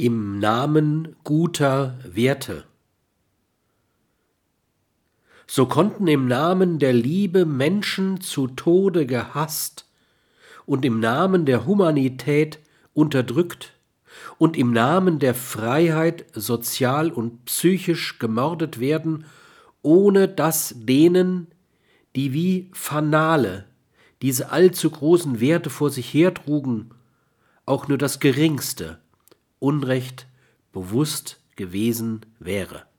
im Namen guter Werte. So konnten im Namen der Liebe Menschen zu Tode gehasst und im Namen der Humanität unterdrückt und im Namen der Freiheit sozial und psychisch gemordet werden, ohne dass denen, die wie Fanale diese allzu großen Werte vor sich hertrugen, auch nur das geringste Unrecht bewusst gewesen wäre.